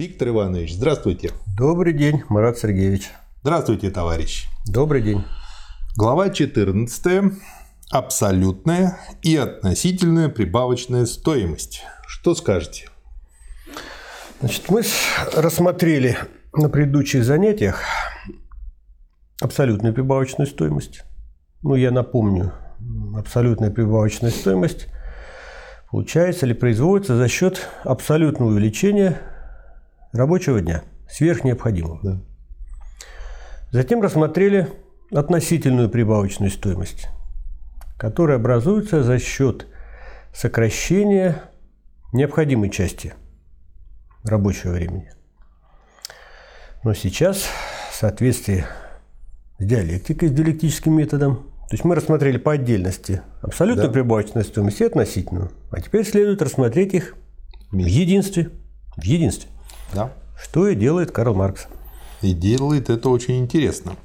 Виктор Иванович, здравствуйте. Добрый день, Марат Сергеевич. Здравствуйте, товарищ. Добрый день. Глава 14. Абсолютная и относительная прибавочная стоимость. Что скажете? Значит, мы рассмотрели на предыдущих занятиях абсолютную прибавочную стоимость. Ну, я напомню, абсолютная прибавочная стоимость получается или производится за счет абсолютного увеличения рабочего дня, сверх необходимого. Да. Затем рассмотрели относительную прибавочную стоимость, которая образуется за счет сокращения необходимой части рабочего времени. Но сейчас, в соответствии с диалектикой, с диалектическим методом, то есть мы рассмотрели по отдельности абсолютную да. прибавочную стоимость и относительную. А теперь следует рассмотреть их в единстве. В единстве. Да. Что и делает Карл Маркс. И делает это очень интересно.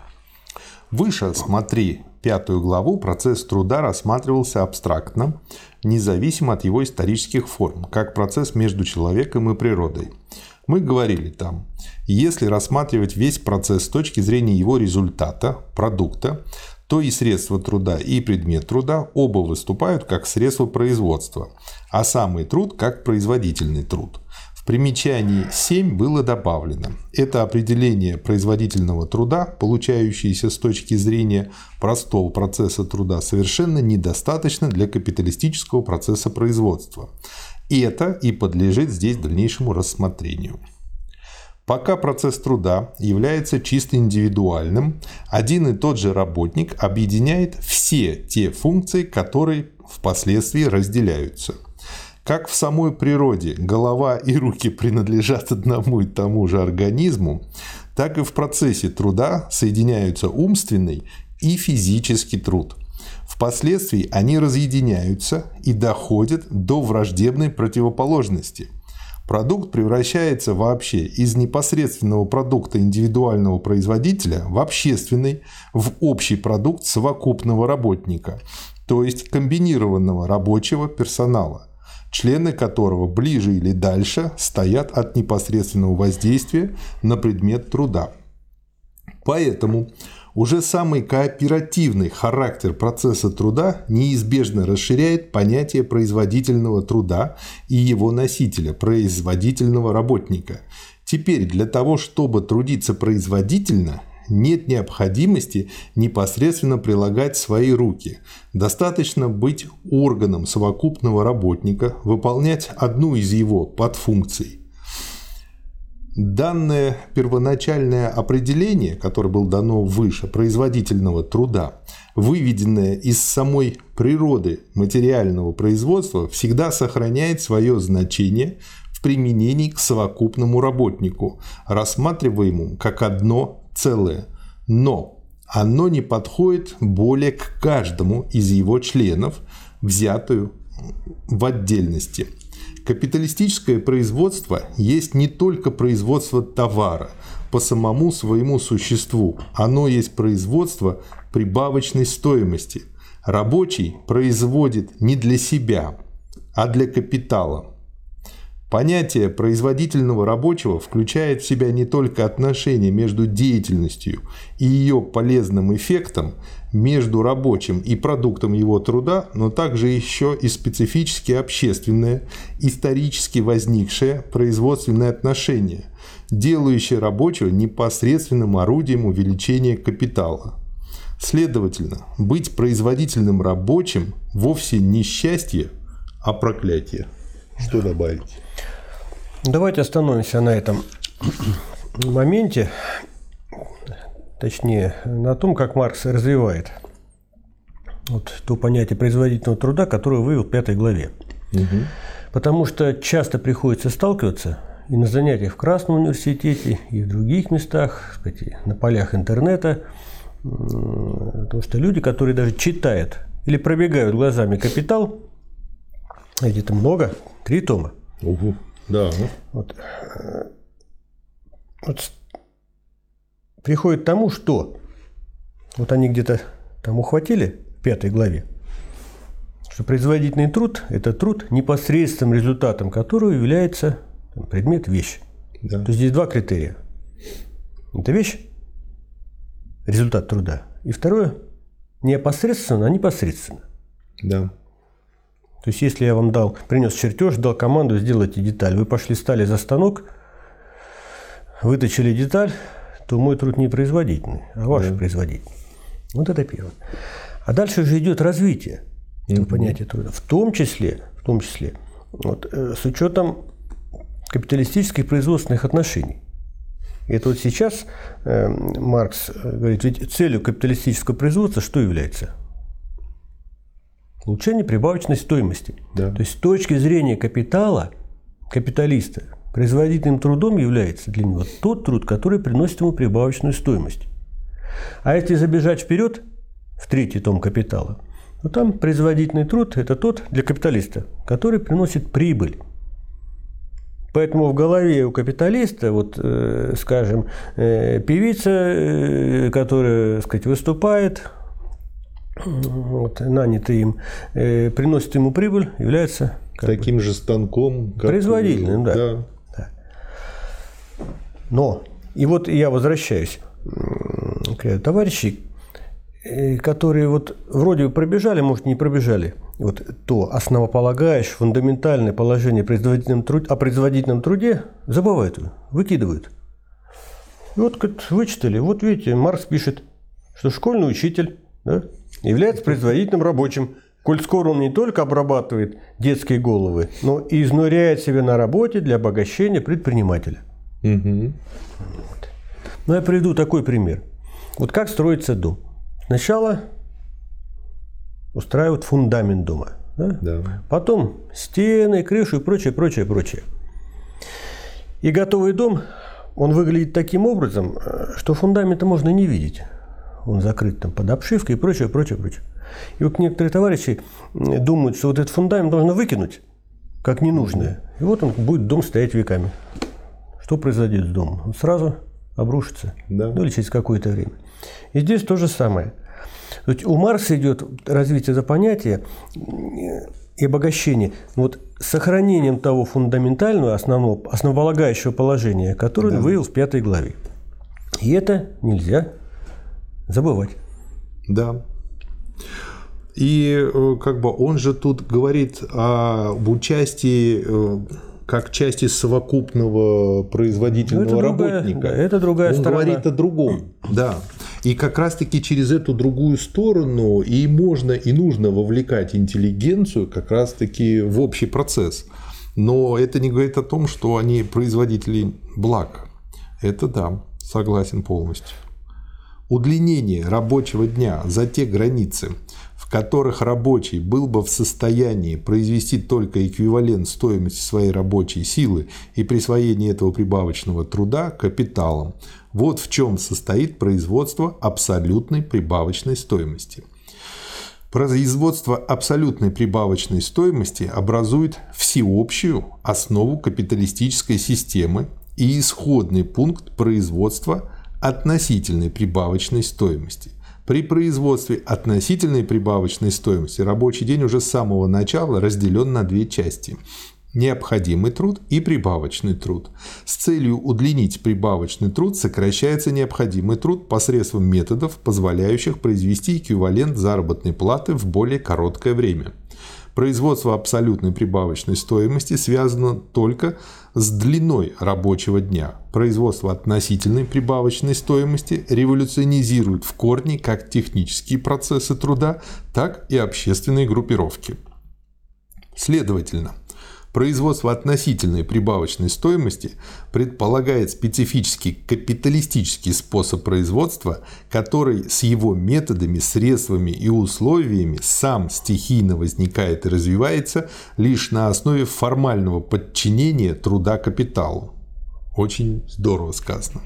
Выше смотри пятую главу процесс труда рассматривался абстрактно, независимо от его исторических форм, как процесс между человеком и природой. Мы говорили там, если рассматривать весь процесс с точки зрения его результата, продукта, то и средства труда, и предмет труда оба выступают как средства производства, а самый труд как производительный труд. Примечании 7 было добавлено. Это определение производительного труда, получающееся с точки зрения простого процесса труда, совершенно недостаточно для капиталистического процесса производства. Это и подлежит здесь дальнейшему рассмотрению. Пока процесс труда является чисто индивидуальным, один и тот же работник объединяет все те функции, которые впоследствии разделяются. Как в самой природе голова и руки принадлежат одному и тому же организму, так и в процессе труда соединяются умственный и физический труд. Впоследствии они разъединяются и доходят до враждебной противоположности – Продукт превращается вообще из непосредственного продукта индивидуального производителя в общественный, в общий продукт совокупного работника, то есть комбинированного рабочего персонала, члены которого ближе или дальше стоят от непосредственного воздействия на предмет труда. Поэтому уже самый кооперативный характер процесса труда неизбежно расширяет понятие производительного труда и его носителя, производительного работника. Теперь для того, чтобы трудиться производительно, нет необходимости непосредственно прилагать свои руки. Достаточно быть органом совокупного работника, выполнять одну из его подфункций – Данное первоначальное определение, которое было дано выше, производительного труда, выведенное из самой природы материального производства, всегда сохраняет свое значение в применении к совокупному работнику, рассматриваемому как одно целое. Но оно не подходит более к каждому из его членов, взятую в отдельности – Капиталистическое производство есть не только производство товара по самому своему существу, оно есть производство прибавочной стоимости. Рабочий производит не для себя, а для капитала. Понятие производительного рабочего включает в себя не только отношения между деятельностью и ее полезным эффектом, между рабочим и продуктом его труда, но также еще и специфически общественное, исторически возникшее производственное отношение, делающее рабочего непосредственным орудием увеличения капитала. Следовательно, быть производительным рабочим вовсе не счастье, а проклятие. Что добавить? Давайте остановимся на этом моменте точнее, на том, как Маркс развивает вот то понятие производительного труда, которое вывел в пятой главе. Угу. Потому что часто приходится сталкиваться и на занятиях в Красном университете, и в других местах, кстати, на полях интернета, потому что люди, которые даже читают или пробегают глазами «Капитал», где-то много, три тома. Угу. Да. Вот, вот приходит к тому, что вот они где-то там ухватили в пятой главе, что производительный труд – это труд, непосредственным результатом которого является предмет вещь. Да. То есть здесь два критерия. Это вещь, результат труда. И второе, не опосредственно, а непосредственно. Да. То есть, если я вам дал, принес чертеж, дал команду, сделайте деталь, вы пошли, стали за станок, выточили деталь, то мой труд не производительный, а ваш да. производительный. Вот это первое. А дальше уже идет развитие этого понятия труда. В том числе, в том числе вот, э, с учетом капиталистических производственных отношений. Это вот сейчас э, Маркс говорит, ведь целью капиталистического производства что является? Улучшение прибавочной стоимости. Да. То есть с точки зрения капитала, капиталиста, производительным трудом является для него тот труд, который приносит ему прибавочную стоимость. А если забежать вперед, в третий том капитала, то там производительный труд – это тот для капиталиста, который приносит прибыль. Поэтому в голове у капиталиста, вот, э, скажем, э, певица, э, которая, так сказать, выступает, вот, нанятый им, э, приносит ему прибыль, является таким бы, же станком, как производительным, да. да. да. Но и вот я возвращаюсь к товарищи, э, которые вот вроде бы пробежали, может не пробежали, вот то основополагающее, фундаментальное положение производительном труд, о производительном труде забывают, выкидывают. И вот как вычитали, вот видите, Маркс пишет, что школьный учитель да, является производительным рабочим, коль скоро он не только обрабатывает детские головы, но и изнуряет себя на работе для обогащения предпринимателя. Угу. Вот. Ну, я приведу такой пример. Вот как строится дом. Сначала устраивают фундамент дома. Да? Да. Потом стены, крышу и прочее, прочее, прочее. И готовый дом, он выглядит таким образом, что фундамента можно не видеть. Он закрыт там под обшивкой и прочее, прочее, прочее. И вот некоторые товарищи думают, что вот этот фундамент нужно выкинуть, как ненужное. И вот он будет дом стоять веками. Что произойдет с домом? Он сразу обрушится. Да. Ну или через какое-то время. И здесь то же самое – то есть у Марса идет развитие за понятия и обогащение вот сохранением того фундаментального, основного, основополагающего положения, которое да. он вывел в пятой главе. И это нельзя забывать. Да. И э, как бы он же тут говорит об участии э, как части совокупного производительного ну, это другая, работника. Это другая Он сторона. говорит о другом. Да. И как раз-таки через эту другую сторону и можно, и нужно вовлекать интеллигенцию как раз-таки в общий процесс. Но это не говорит о том, что они производители благ. Это да, согласен полностью. Удлинение рабочего дня за те границы, в которых рабочий был бы в состоянии произвести только эквивалент стоимости своей рабочей силы и присвоение этого прибавочного труда капиталом, вот в чем состоит производство абсолютной прибавочной стоимости. Производство абсолютной прибавочной стоимости образует всеобщую основу капиталистической системы и исходный пункт производства относительной прибавочной стоимости. При производстве относительной прибавочной стоимости рабочий день уже с самого начала разделен на две части необходимый труд и прибавочный труд. С целью удлинить прибавочный труд сокращается необходимый труд посредством методов, позволяющих произвести эквивалент заработной платы в более короткое время. Производство абсолютной прибавочной стоимости связано только с длиной рабочего дня. Производство относительной прибавочной стоимости революционизирует в корне как технические процессы труда, так и общественные группировки. Следовательно, Производство относительной прибавочной стоимости предполагает специфический капиталистический способ производства, который с его методами, средствами и условиями сам стихийно возникает и развивается лишь на основе формального подчинения труда капиталу. Очень здорово сказано.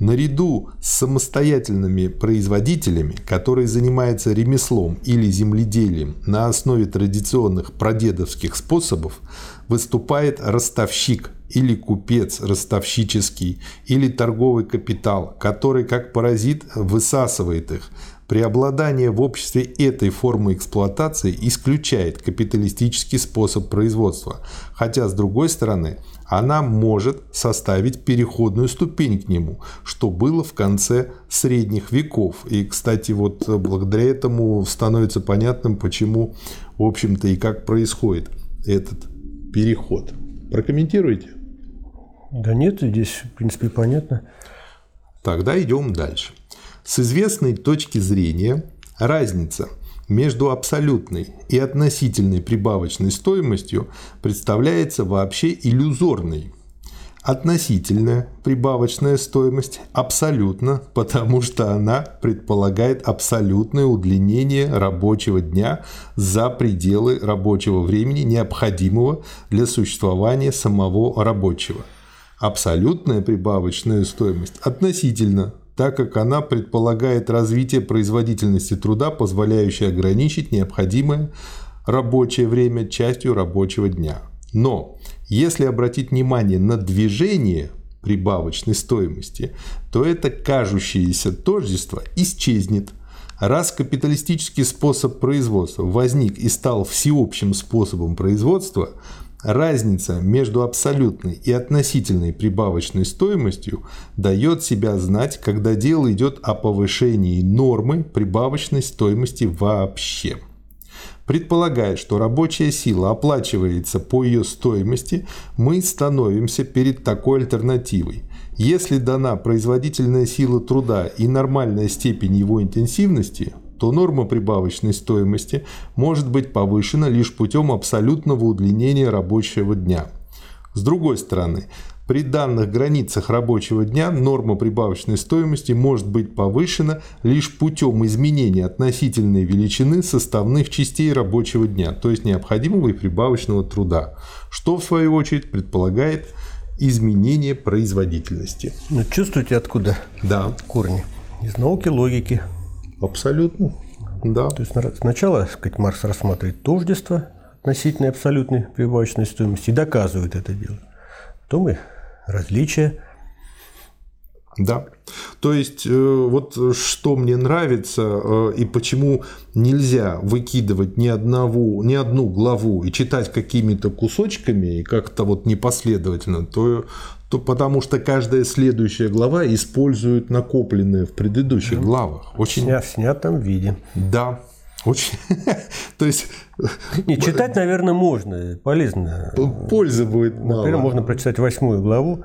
Наряду с самостоятельными производителями, которые занимаются ремеслом или земледелием на основе традиционных прадедовских способов, выступает ростовщик или купец ростовщический или торговый капитал, который как паразит высасывает их, Преобладание в обществе этой формы эксплуатации исключает капиталистический способ производства, хотя, с другой стороны, она может составить переходную ступень к нему, что было в конце средних веков. И, кстати, вот благодаря этому становится понятным, почему, в общем-то, и как происходит этот переход. Прокомментируйте. Да нет, здесь, в принципе, понятно. Тогда идем дальше. С известной точки зрения разница между абсолютной и относительной прибавочной стоимостью представляется вообще иллюзорной. Относительная прибавочная стоимость абсолютно, потому что она предполагает абсолютное удлинение рабочего дня за пределы рабочего времени, необходимого для существования самого рабочего. Абсолютная прибавочная стоимость относительно так как она предполагает развитие производительности труда, позволяющее ограничить необходимое рабочее время частью рабочего дня. Но если обратить внимание на движение прибавочной стоимости, то это кажущееся тождество исчезнет. Раз капиталистический способ производства возник и стал всеобщим способом производства, Разница между абсолютной и относительной прибавочной стоимостью дает себя знать, когда дело идет о повышении нормы прибавочной стоимости вообще. Предполагая, что рабочая сила оплачивается по ее стоимости, мы становимся перед такой альтернативой. Если дана производительная сила труда и нормальная степень его интенсивности, то норма прибавочной стоимости может быть повышена лишь путем абсолютного удлинения рабочего дня. С другой стороны, при данных границах рабочего дня норма прибавочной стоимости может быть повышена лишь путем изменения относительной величины составных частей рабочего дня, то есть необходимого и прибавочного труда, что в свою очередь предполагает изменение производительности. Ну, чувствуете, откуда да. корни? Из науки логики. Абсолютно. Да. То есть сначала, сказать, Маркс рассматривает тождество относительной абсолютной прибавочной стоимости и доказывает это дело. Потом и различия. Да. То есть, э, вот что мне нравится э, и почему нельзя выкидывать ни, одного, ни одну главу и читать какими-то кусочками и как-то вот непоследовательно, то то потому что каждая следующая глава использует накопленное в предыдущих да. главах. Очень... Сня, в снятом виде. Да. Очень. То есть... Не, читать, наверное, можно. Полезно. Пользы будет мало. Например, можно прочитать восьмую главу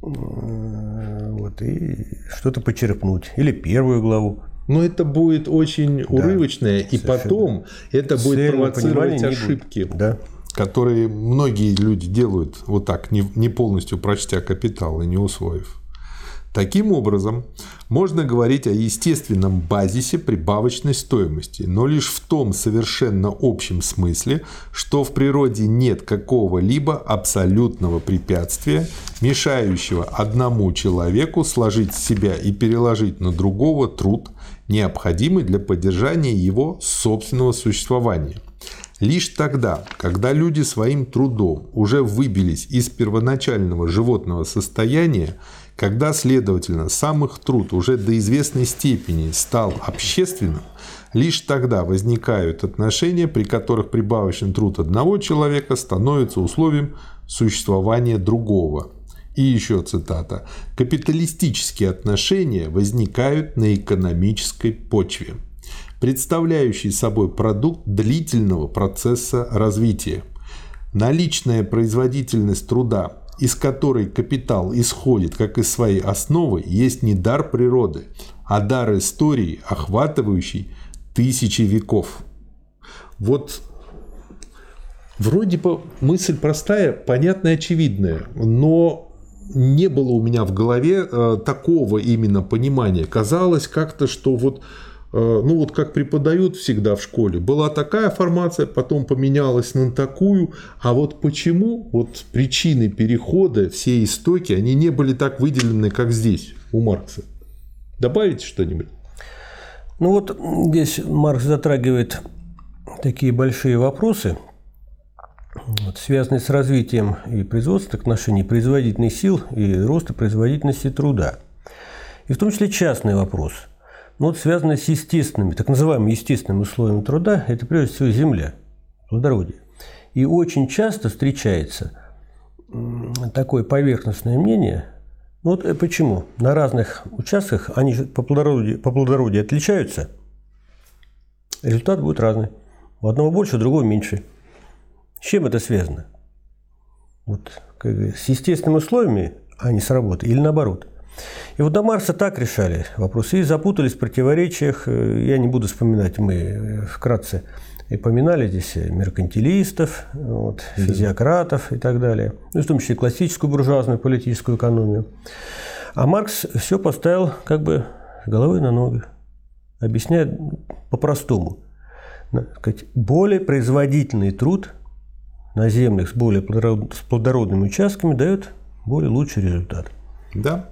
вот, и что-то почерпнуть. Или первую главу. Но это будет очень да, урывочное, и потом это будет провоцировать ошибки. Да которые многие люди делают вот так, не полностью прочтя капитал и не усвоив. Таким образом, можно говорить о естественном базисе прибавочной стоимости, но лишь в том совершенно общем смысле, что в природе нет какого-либо абсолютного препятствия, мешающего одному человеку сложить с себя и переложить на другого труд, необходимый для поддержания его собственного существования – Лишь тогда, когда люди своим трудом уже выбились из первоначального животного состояния, когда, следовательно, сам их труд уже до известной степени стал общественным, лишь тогда возникают отношения, при которых прибавочный труд одного человека становится условием существования другого. И еще цитата. «Капиталистические отношения возникают на экономической почве» представляющий собой продукт длительного процесса развития. Наличная производительность труда, из которой капитал исходит как из своей основы, есть не дар природы, а дар истории, охватывающий тысячи веков. Вот вроде бы мысль простая, понятная, очевидная, но не было у меня в голове э, такого именно понимания. Казалось как-то, что вот ну вот как преподают всегда в школе, была такая формация, потом поменялась на такую, а вот почему вот причины перехода, все истоки, они не были так выделены, как здесь у Маркса? Добавите что-нибудь? Ну вот здесь Маркс затрагивает такие большие вопросы, вот, связанные с развитием и производством отношений производительных сил и роста производительности труда. И в том числе частный вопрос – ну, вот связаны с естественными, так называемыми естественными условиями труда, это прежде всего земля, плодородие. И очень часто встречается такое поверхностное мнение, ну, вот э, почему? На разных участках они по плодородию, по плодородию отличаются, результат будет разный. У одного больше, у другого меньше. С чем это связано? Вот как, с естественными условиями, а не или наоборот. И вот до Марса так решали вопросы и запутались в противоречиях. Я не буду вспоминать, мы э, вкратце и поминали здесь меркантилистов, вот, физиократов и так далее, ну, в том числе классическую буржуазную политическую экономию. А Маркс все поставил как бы головой на ноги, объясняя по-простому. Сказать, более производительный труд на землях с более плодородными участками дает более лучший результат. Да,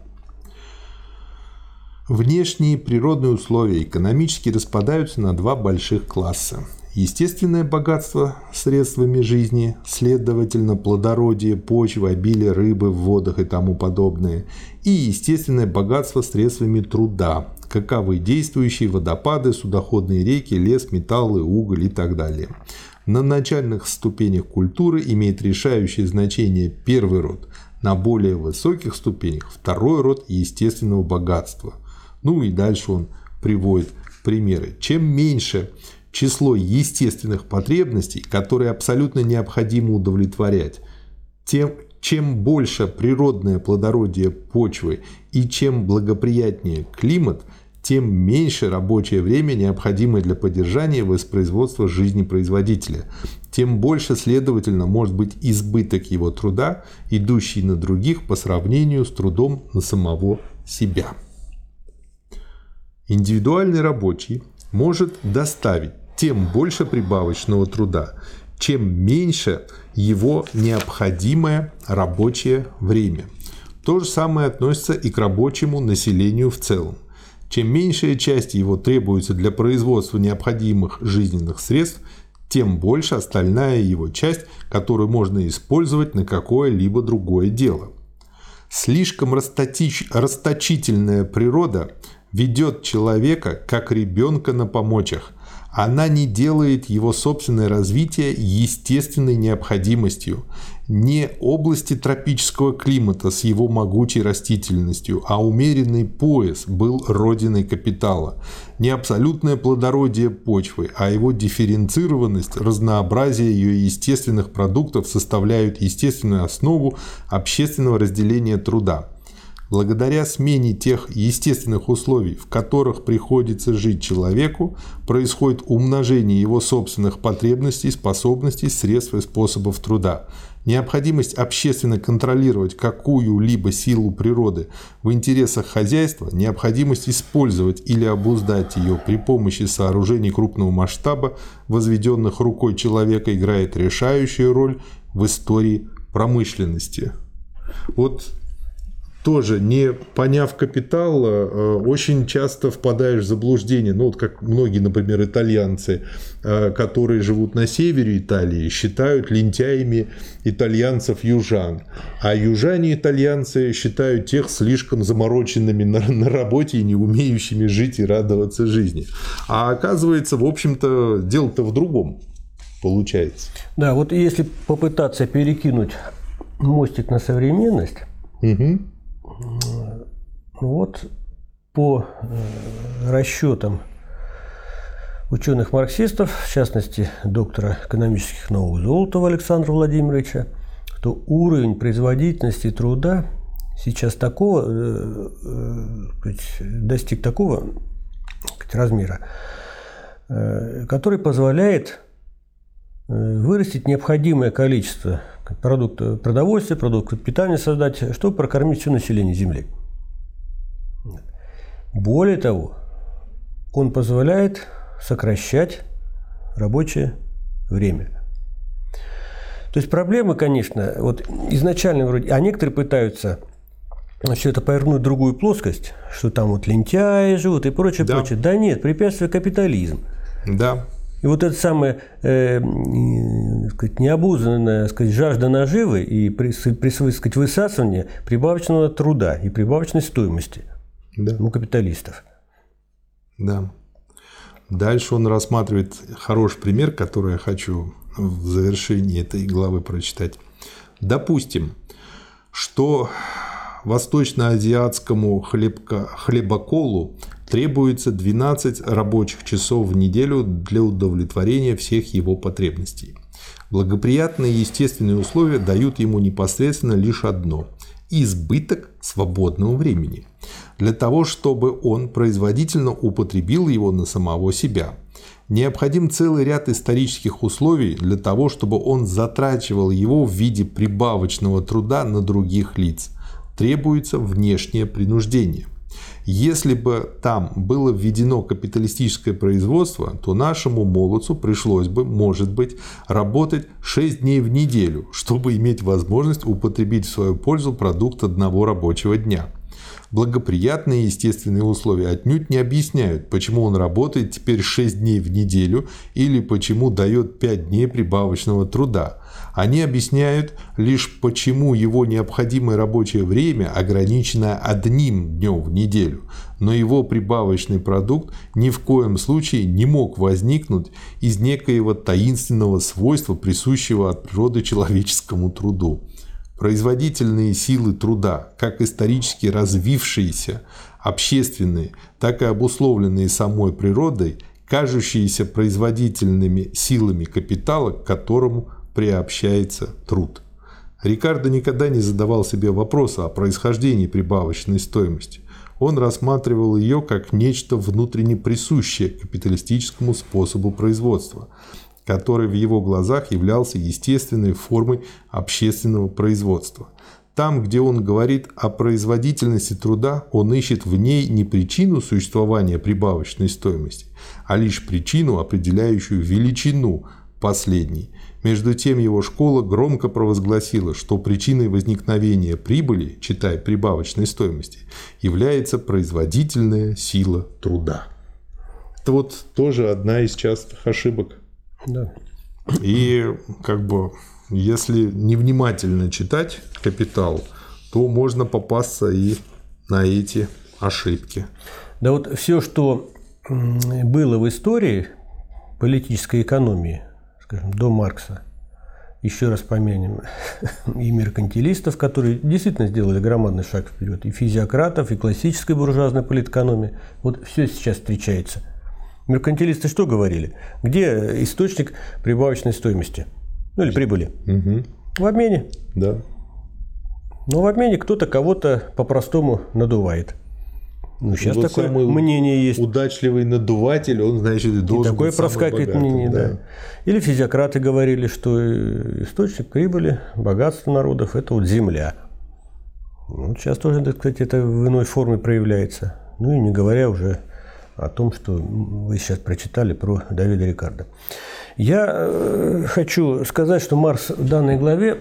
Внешние природные условия экономически распадаются на два больших класса. Естественное богатство средствами жизни, следовательно, плодородие, почва, обилие рыбы в водах и тому подобное, и естественное богатство средствами труда, каковы действующие водопады, судоходные реки, лес, металлы, уголь и так далее. На начальных ступенях культуры имеет решающее значение первый род, на более высоких ступенях второй род естественного богатства – ну и дальше он приводит примеры. Чем меньше число естественных потребностей, которые абсолютно необходимо удовлетворять, тем, чем больше природное плодородие почвы и чем благоприятнее климат, тем меньше рабочее время, необходимое для поддержания воспроизводства жизни производителя, тем больше, следовательно, может быть избыток его труда, идущий на других по сравнению с трудом на самого себя. Индивидуальный рабочий может доставить тем больше прибавочного труда, чем меньше его необходимое рабочее время. То же самое относится и к рабочему населению в целом. Чем меньшая часть его требуется для производства необходимых жизненных средств, тем больше остальная его часть, которую можно использовать на какое-либо другое дело. Слишком расточительная природа ведет человека как ребенка на помочах. Она не делает его собственное развитие естественной необходимостью. Не области тропического климата с его могучей растительностью, а умеренный пояс был родиной капитала. Не абсолютное плодородие почвы, а его дифференцированность, разнообразие ее естественных продуктов составляют естественную основу общественного разделения труда. Благодаря смене тех естественных условий, в которых приходится жить человеку, происходит умножение его собственных потребностей, способностей, средств и способов труда. Необходимость общественно контролировать какую-либо силу природы в интересах хозяйства, необходимость использовать или обуздать ее при помощи сооружений крупного масштаба, возведенных рукой человека, играет решающую роль в истории промышленности. Вот тоже не поняв капитал, э, очень часто впадаешь в заблуждение. Ну, вот как многие, например, итальянцы, э, которые живут на севере Италии, считают лентяями итальянцев-южан. А южане-итальянцы считают тех слишком замороченными на, на работе и не умеющими жить и радоваться жизни. А оказывается, в общем-то, дело-то в другом получается. Да, вот если попытаться перекинуть мостик на современность, угу вот по э, расчетам ученых-марксистов, в частности доктора экономических наук Золотова Александра Владимировича, то уровень производительности труда сейчас такого, э, э, достиг такого размера, который позволяет вырастить необходимое количество продукты продовольствия, продукты питания создать, чтобы прокормить все население Земли. Более того, он позволяет сокращать рабочее время. То есть проблемы, конечно, вот изначально вроде, а некоторые пытаются все это повернуть в другую плоскость, что там вот лентяи живут и прочее, да. прочее. Да нет, препятствие капитализм. Да. И вот эта самая э, сказать, необузданная сказать, жажда наживы и при, при сказать, высасывание прибавочного труда и прибавочной стоимости да. у капиталистов. Да. Дальше он рассматривает хороший пример, который я хочу в завершении этой главы прочитать. Допустим, что восточноазиатскому хлебко, хлебоколу требуется 12 рабочих часов в неделю для удовлетворения всех его потребностей. Благоприятные естественные условия дают ему непосредственно лишь одно – избыток свободного времени, для того, чтобы он производительно употребил его на самого себя. Необходим целый ряд исторических условий для того, чтобы он затрачивал его в виде прибавочного труда на других лиц. Требуется внешнее принуждение – если бы там было введено капиталистическое производство, то нашему молодцу пришлось бы, может быть, работать 6 дней в неделю, чтобы иметь возможность употребить в свою пользу продукт одного рабочего дня. Благоприятные естественные условия отнюдь не объясняют, почему он работает теперь 6 дней в неделю или почему дает 5 дней прибавочного труда. Они объясняют лишь почему его необходимое рабочее время ограничено одним днем в неделю, но его прибавочный продукт ни в коем случае не мог возникнуть из некоего таинственного свойства, присущего от природы человеческому труду. Производительные силы труда, как исторически развившиеся, общественные, так и обусловленные самой природой, кажущиеся производительными силами капитала, к которому приобщается труд. Рикардо никогда не задавал себе вопроса о происхождении прибавочной стоимости. Он рассматривал ее как нечто внутренне присущее капиталистическому способу производства, который в его глазах являлся естественной формой общественного производства. Там, где он говорит о производительности труда, он ищет в ней не причину существования прибавочной стоимости, а лишь причину, определяющую величину последней – между тем его школа громко провозгласила, что причиной возникновения прибыли, читай прибавочной стоимости, является производительная сила труда. Это вот тоже одна из частых ошибок. Да. И как бы, если невнимательно читать «Капитал», то можно попасться и на эти ошибки. Да вот все, что было в истории политической экономии, скажем, до Маркса. Еще раз помянем и меркантилистов, которые действительно сделали громадный шаг вперед, и физиократов, и классической буржуазной политэкономии. Вот все сейчас встречается. Меркантилисты что говорили? Где источник прибавочной стоимости? Ну или прибыли? Угу. В обмене. Да. Но в обмене кто-то кого-то по-простому надувает. Ну, сейчас вот такое мнение есть. Удачливый надуватель, он, значит, должен И такое проскакивает мнение, да. да. Или физиократы говорили, что источник прибыли, богатства народов – это вот земля. Ну, сейчас тоже, так сказать, это в иной форме проявляется. Ну и не говоря уже о том, что вы сейчас прочитали про Давида Рикардо. Я э, хочу сказать, что Марс в данной главе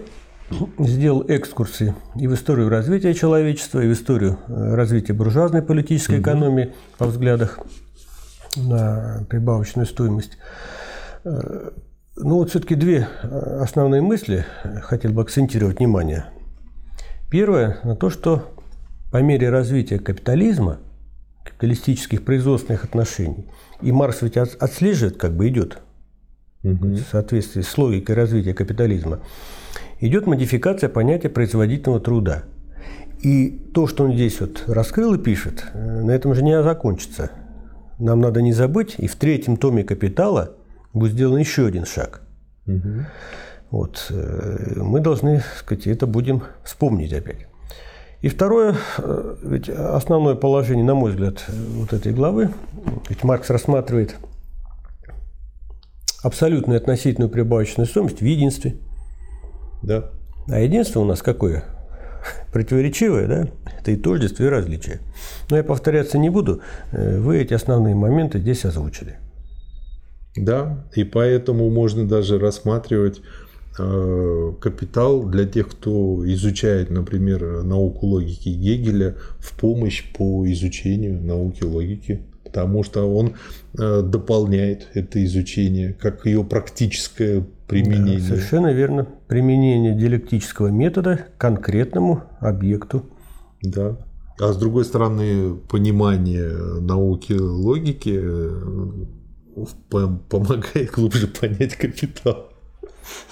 сделал экскурсы и в историю развития человечества, и в историю э, развития буржуазной политической экономии по взглядах на прибавочную стоимость. Э, ну вот все-таки две основные мысли хотел бы акцентировать внимание. Первое на то, что по мере развития капитализма, капиталистических производственных отношений, и Маркс ведь отслеживает, как бы идет угу. в соответствии с логикой развития капитализма, идет модификация понятия производительного труда. И то, что он здесь вот раскрыл и пишет, э, на этом же не закончится. Нам надо не забыть, и в третьем томе «Капитала» будет сделан еще один шаг. Угу. Вот, э, мы должны, сказать, это будем вспомнить опять. И второе, э, ведь основное положение, на мой взгляд, вот этой главы, ведь Маркс рассматривает абсолютную относительную прибавочную стоимость в единстве – да. А единство у нас какое? Противоречивое, да? Это и тождество, и различие. Но я повторяться не буду. Э, вы эти основные моменты здесь озвучили. Да, и поэтому можно даже рассматривать капитал для тех, кто изучает, например, науку логики Гегеля в помощь по изучению науки логики потому что он э, дополняет это изучение как ее практическое применение. Да, совершенно верно. Применение диалектического метода к конкретному объекту да. А с другой стороны, понимание науки логики э, помогает глубже понять капитал.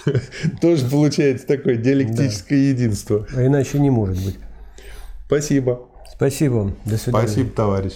Тоже получается такое диалектическое единство. А иначе не может быть. Спасибо. Спасибо. До свидания. Спасибо, товарищ.